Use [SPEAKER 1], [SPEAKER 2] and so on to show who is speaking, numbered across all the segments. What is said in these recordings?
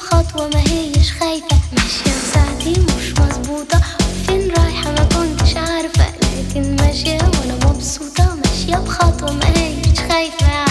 [SPEAKER 1] بخطوة ما هيش خايفة. ماشية بساعتي مش مظبوطة. فين رايحة؟ ما كنتش عارفة. لكن ماشية وأنا مبسوطة. ماشية بخطوة ما هيش خايفة.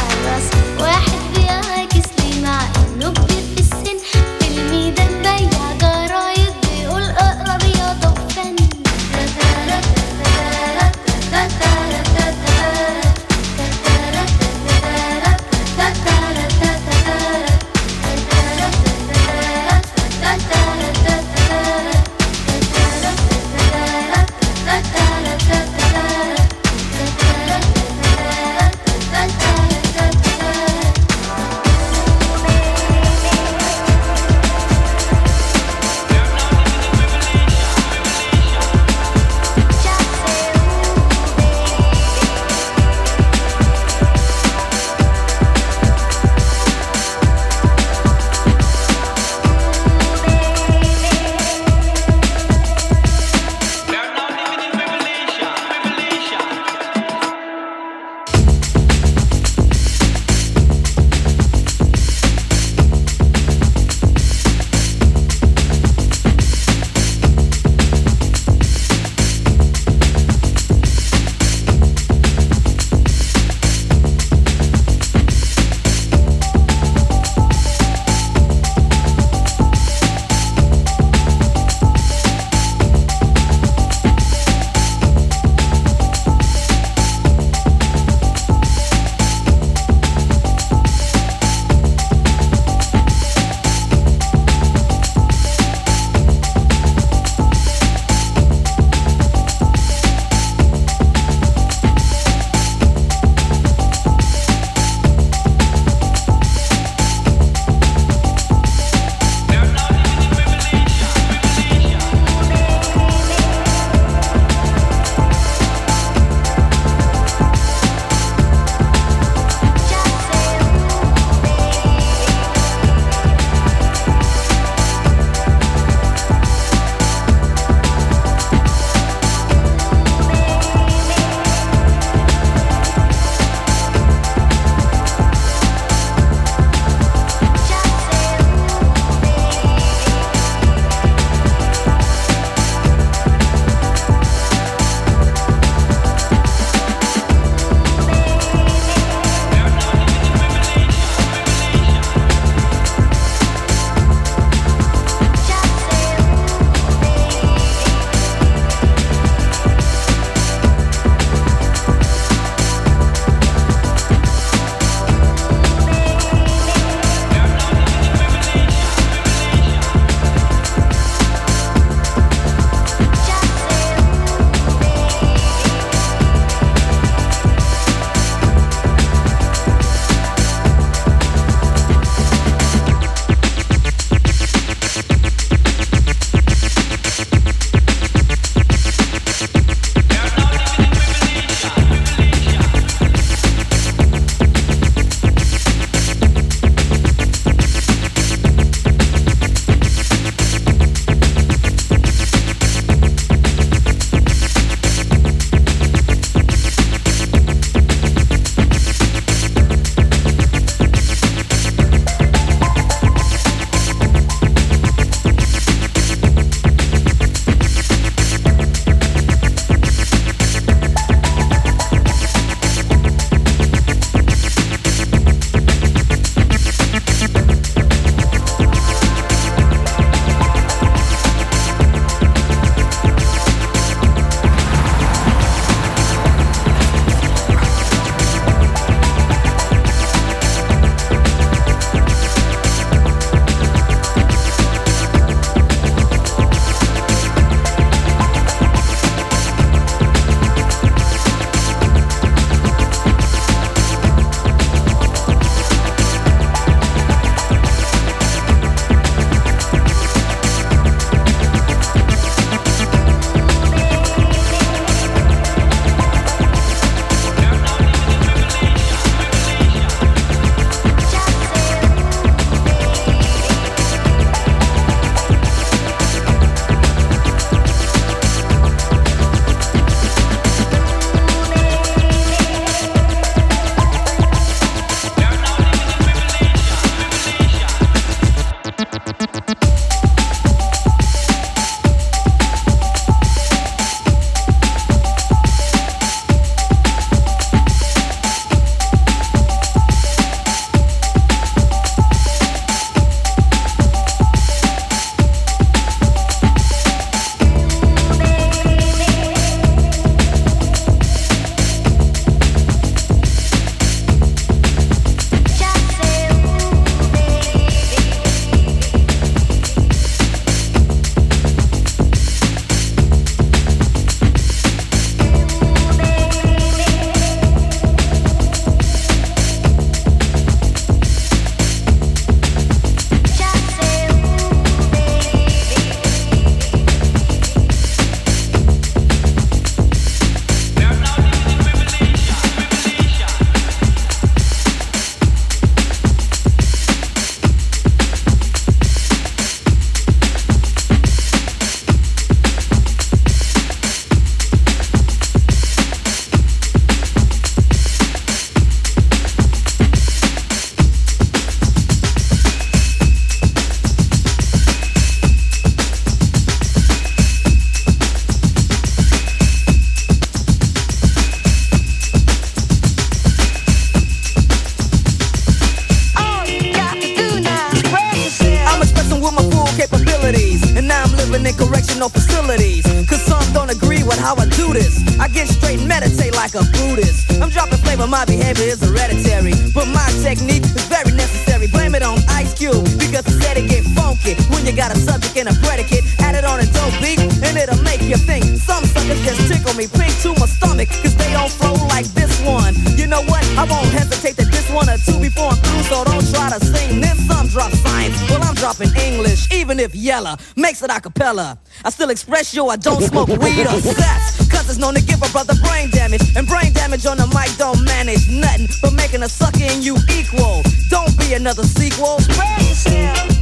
[SPEAKER 2] Got a subject and a predicate, add it on a dope beat, and it'll make you think. Some suckers just tickle me pink to my stomach, cause they don't flow like this one. You know what? I won't hesitate to diss one or two before I'm through, so don't try to sing this. Some drop science, well, I'm dropping English, even if Yella makes it a cappella. I still express yo, I don't smoke weed or sex. Cause it's known to give a brother brain damage. And brain damage on the mic don't manage nothing but making a sucker in you equal. Don't be another sequel.
[SPEAKER 3] Spread yourself.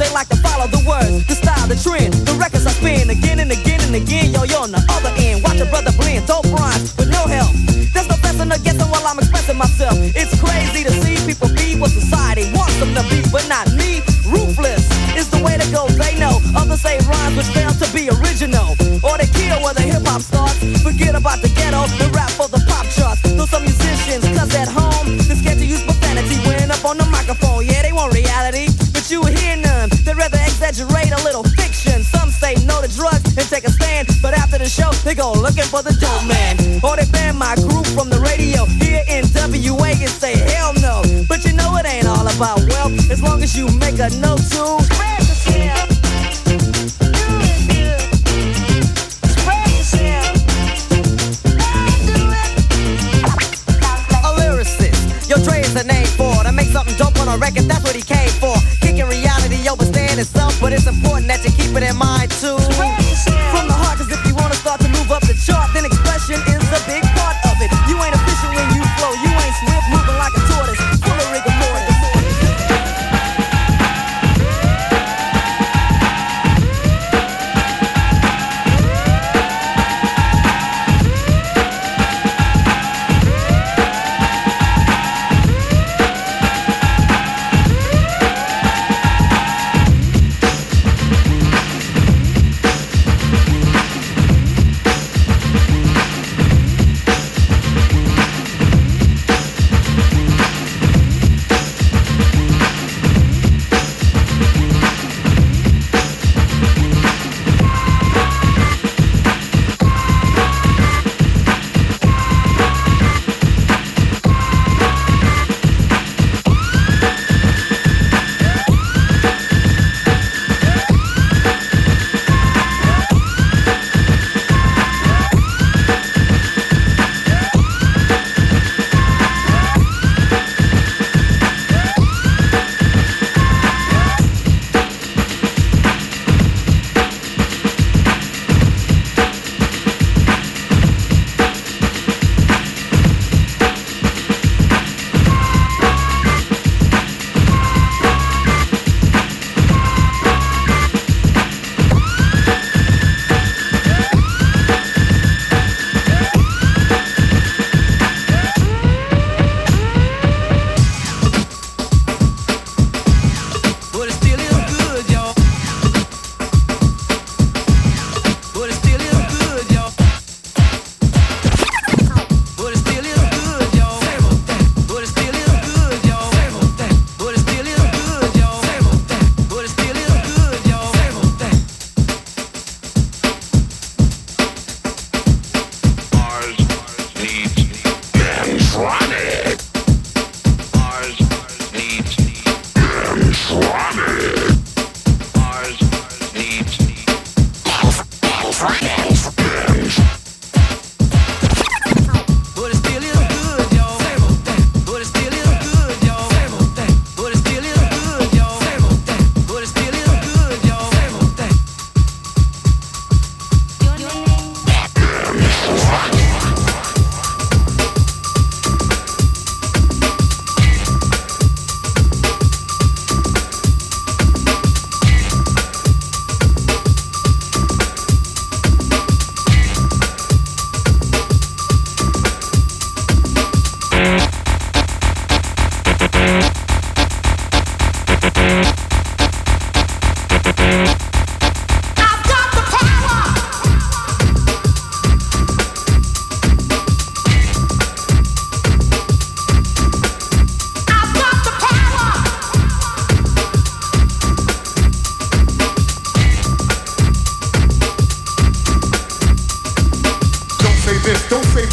[SPEAKER 2] They like to follow the words, the style, the trend. The records I spin again and again and again. Yo, yo, on the other end, watch a brother blend, dope rhymes with no help. There's no fessing or guessing while I'm expressing myself. It's crazy to see people be what society wants them to be, but not me. Ruthless is the way to go, they know. Others say rhymes which fail to be original. Or they kill where the hip hop starts. Forget about the ghetto and rap for the pop charts. Though some show, they go looking for the dope man. Or they ban my group from the radio here in WA and say hell no. But you know it ain't all about wealth as long as you make a note to
[SPEAKER 3] spread yourself.
[SPEAKER 4] A name for to make something dope on a record. That's what he came for. Kicking reality over staying but it's important that you keep it in mind too.
[SPEAKER 2] The chart, then expression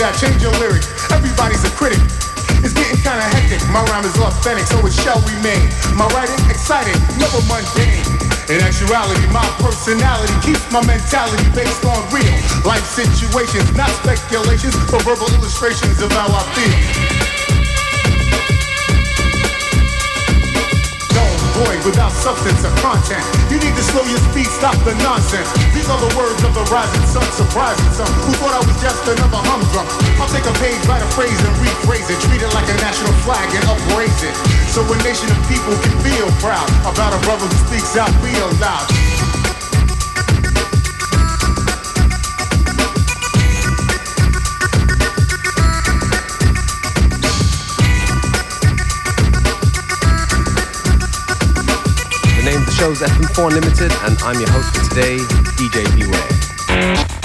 [SPEAKER 5] that, change your lyric. Everybody's a critic. It's getting kinda hectic. My rhyme is authentic, so it shall remain. My writing exciting, never mundane. In actuality, my personality keeps my mentality based on real life situations, not speculations, but verbal illustrations of how I feel. Void without substance or content. You need to slow your speed, stop the nonsense. These are the words of the rising sun, surprising some who thought I was just another humdrum. I'll take a page, write a phrase, and rephrase it. Treat it like a national flag and upraise it. So a nation of people can feel proud about a brother who speaks out real loud.
[SPEAKER 6] Show's FM4 Limited, and I'm your host for today, DJ Beware.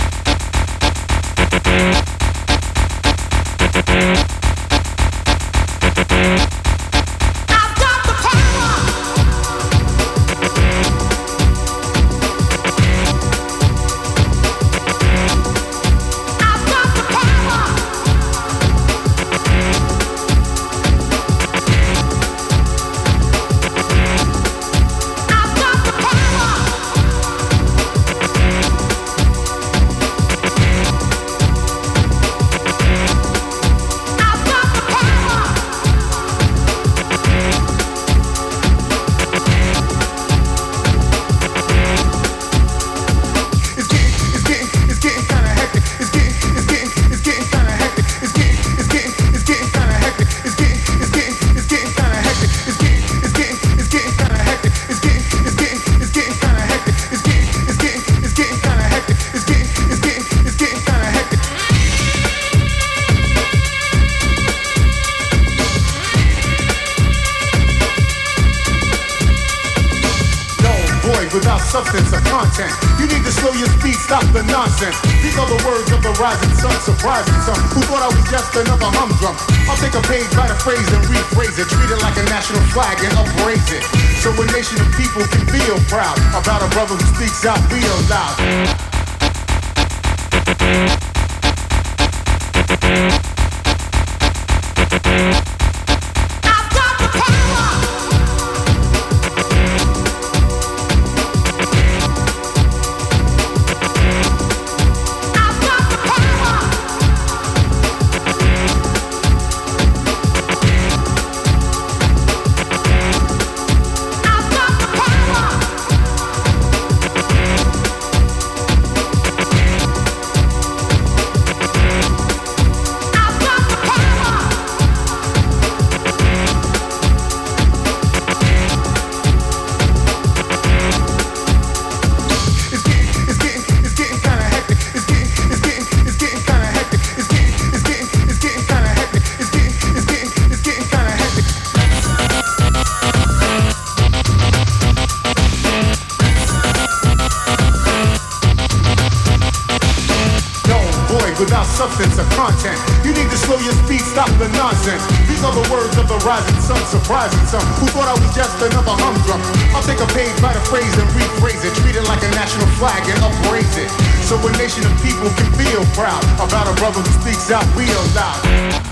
[SPEAKER 5] surprising some who thought I was just another humdrum. I'll take a page by the phrase and rephrase it, treat it like a national flag and upraise it. So a nation of people can feel proud about a brother who speaks out real loud.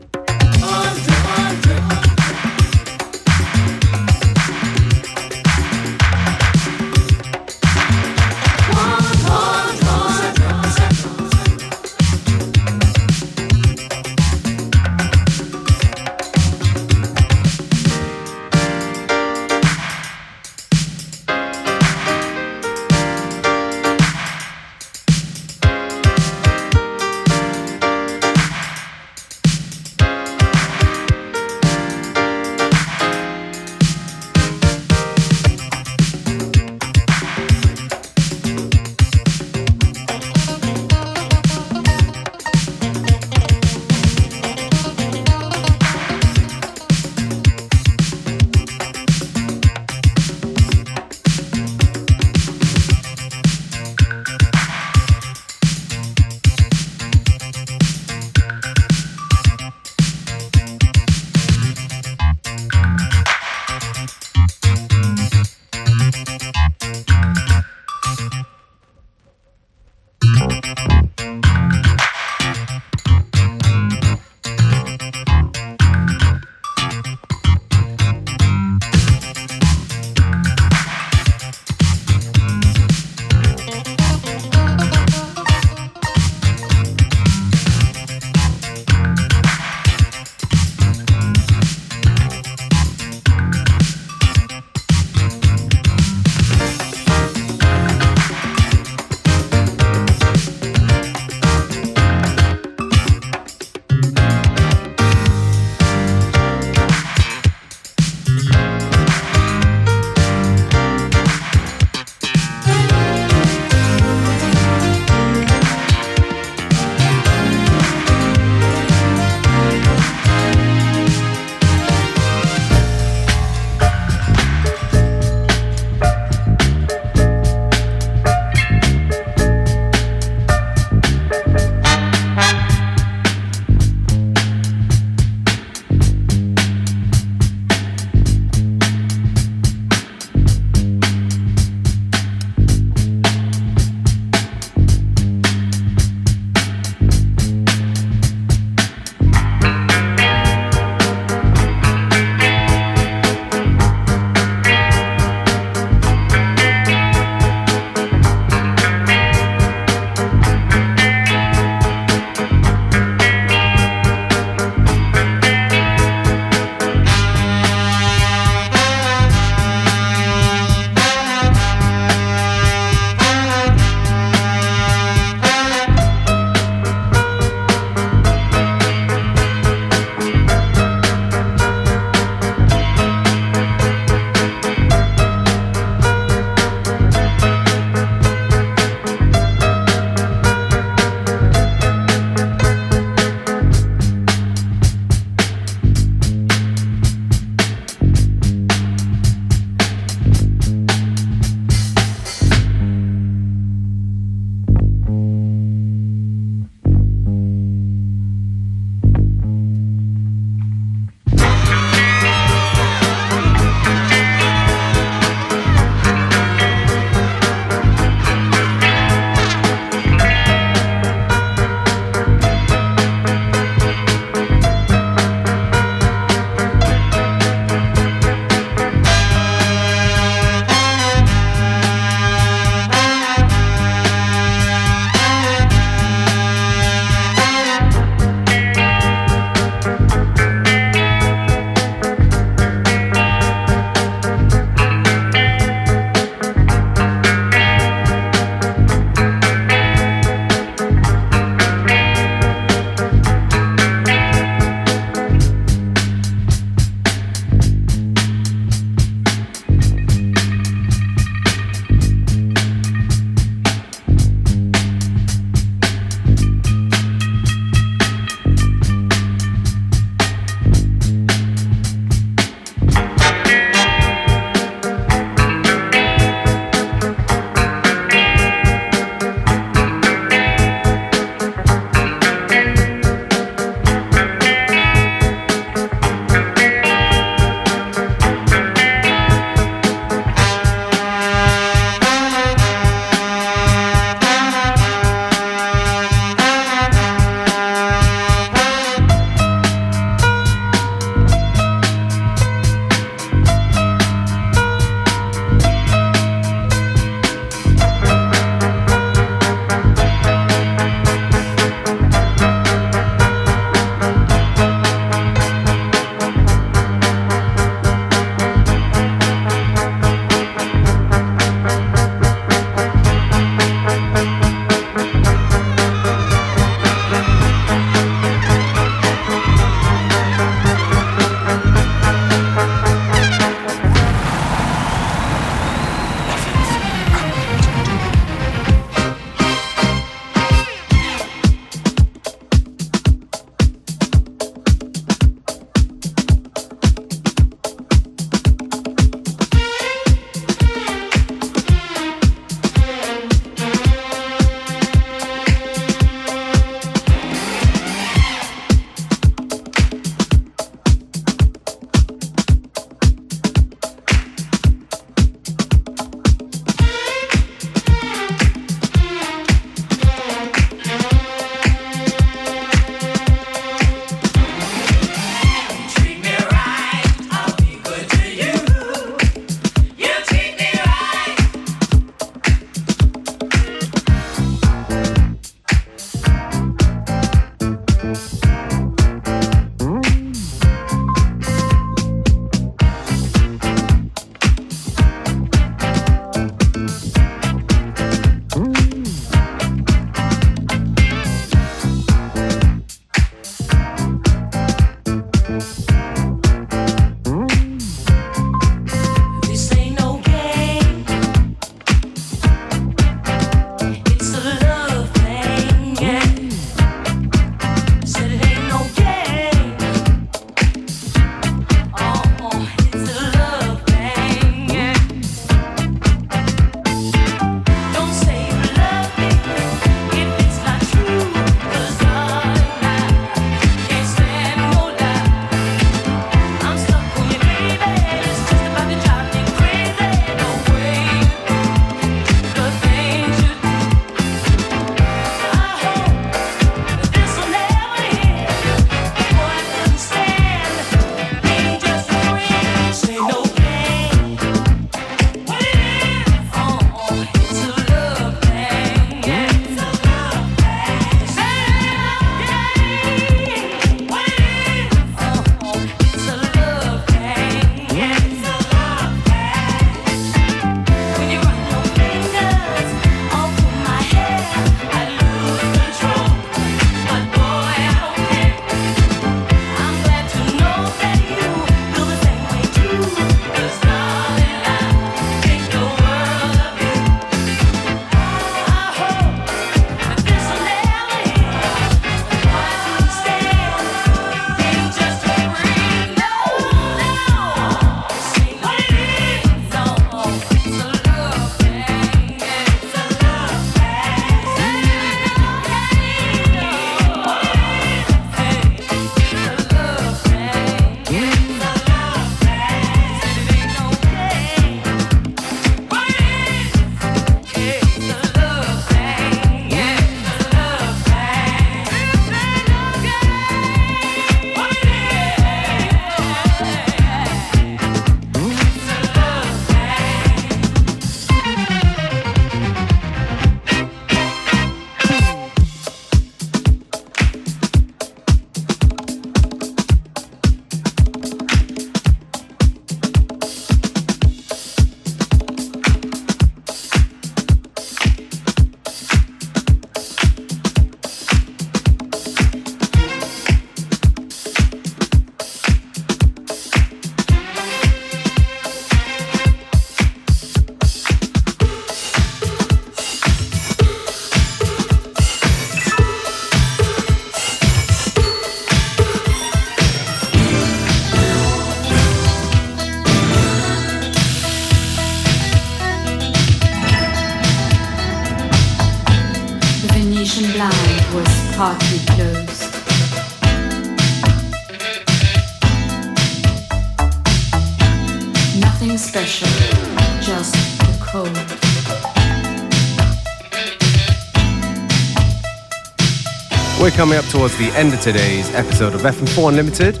[SPEAKER 6] Towards the end of today's episode of FM4 Unlimited.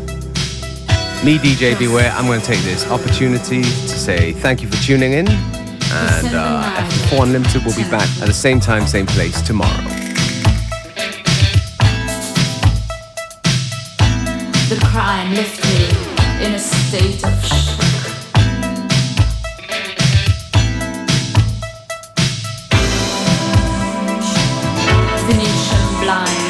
[SPEAKER 6] Me, DJ Beware, I'm going to take this opportunity to say thank you for tuning in. And uh, FM4 Unlimited will be back at the same time, same place tomorrow.
[SPEAKER 7] The crime left me in a state of shock. Venetian blind,